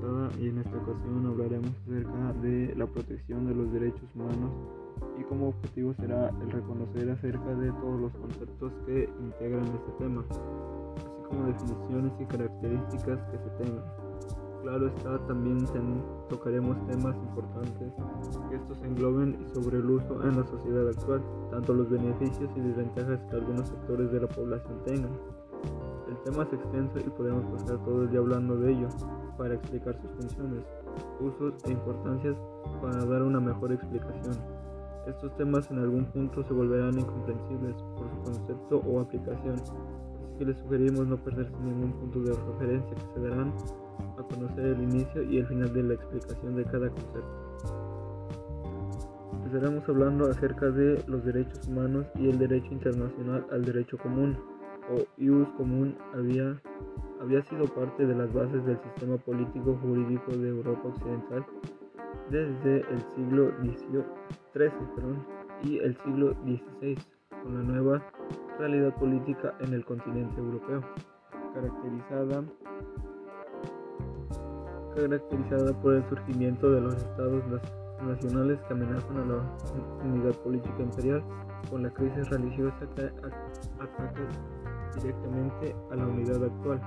tema y en esta ocasión hablaremos acerca de la protección de los derechos humanos y como objetivo será el reconocer acerca de todos los conceptos que integran este tema, así como definiciones y características que se tengan. Claro está, también tocaremos temas importantes que estos engloben y sobre el uso en la sociedad actual, tanto los beneficios y desventajas que algunos sectores de la población tengan. El tema es extenso y podemos pasar todo el día hablando de ello para explicar sus funciones, usos e importancias para dar una mejor explicación. Estos temas en algún punto se volverán incomprensibles por su concepto o aplicación, así que les sugerimos no perderse ningún punto de referencia que se darán a conocer el inicio y el final de la explicación de cada concepto. Empezaremos hablando acerca de los derechos humanos y el derecho internacional al derecho común, o ius común, había, había sido parte de las bases del sistema político jurídico de Europa Occidental desde el siglo XIII y el siglo XVI, con la nueva realidad política en el continente europeo, caracterizada caracterizada por el surgimiento de los estados nacionales que amenazan a la unidad política imperial con la crisis religiosa que ataca directamente a la unidad actual.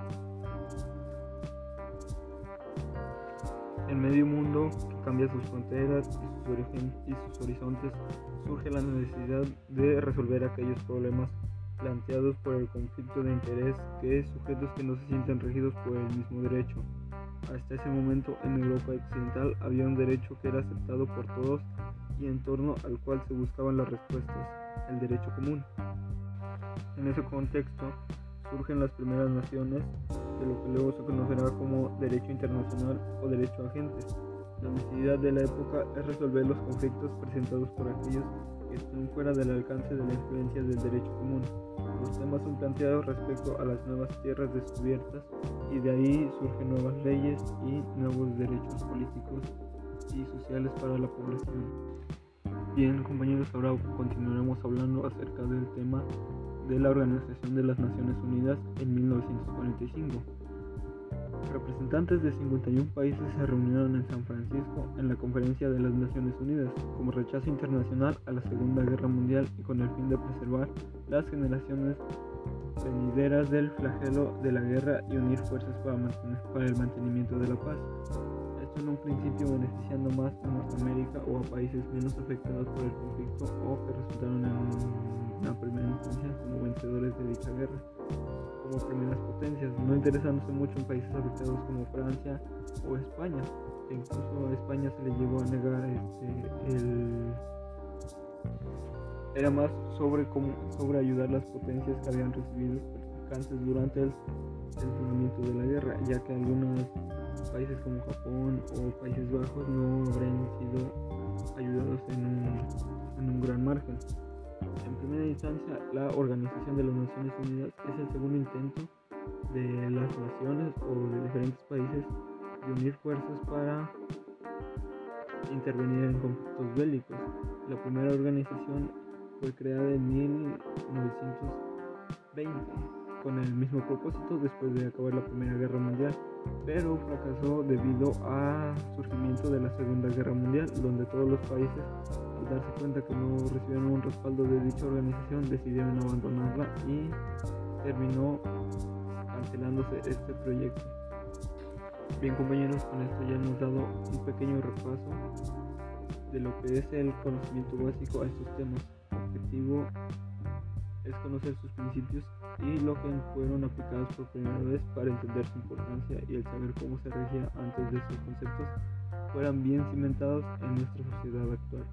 En medio mundo que cambia sus fronteras y sus, horizontes, surge la necesidad de resolver aquellos problemas planteados por el conflicto de interés que sujetos que no se sienten regidos por el mismo derecho hasta ese momento en Europa Occidental había un derecho que era aceptado por todos y en torno al cual se buscaban las respuestas, el derecho común. En ese contexto surgen las primeras naciones de lo que luego se conocerá como derecho internacional o derecho agentes. La necesidad de la época es resolver los conflictos presentados por aquellos que están fuera del alcance de la influencia del derecho común. Los temas son planteados respecto a las nuevas tierras descubiertas y de ahí surgen nuevas leyes y nuevos derechos políticos y sociales para la población. Bien compañeros, ahora continuaremos hablando acerca del tema de la Organización de las Naciones Unidas en 1945. Representantes de 51 países se reunieron en San Francisco en la Conferencia de las Naciones Unidas como rechazo internacional a la Segunda Guerra Mundial y con el fin de preservar las generaciones venideras del flagelo de la guerra y unir fuerzas para, para el mantenimiento de la paz. En un principio beneficiando más a Norteamérica o a países menos afectados por el conflicto o que resultaron en una primera instancia como vencedores de dicha guerra como primeras potencias, no interesándose mucho en países afectados como Francia o España. E incluso a España se le llegó a negar este, el... Era más sobre, cómo, sobre ayudar las potencias que habían recibido durante el, el de la guerra, ya que algunos países como Japón o Países Bajos no habrían sido ayudados en un, en un gran margen. En primera instancia, la Organización de las Naciones Unidas es el segundo intento de las naciones o de diferentes países de unir fuerzas para intervenir en conflictos bélicos. La primera organización fue creada en 1920 con el mismo propósito después de acabar la Primera Guerra Mundial, pero fracasó debido al surgimiento de la Segunda Guerra Mundial, donde todos los países darse cuenta que no recibieron un respaldo de dicha organización, decidieron abandonarla y terminó cancelándose este proyecto. Bien compañeros, con esto ya hemos dado un pequeño repaso de lo que es el conocimiento básico a estos temas. Objetivo es conocer sus principios y lo que fueron aplicados por primera vez para entender su importancia y el saber cómo se regía antes de sus conceptos fueran bien cimentados en nuestra sociedad actual.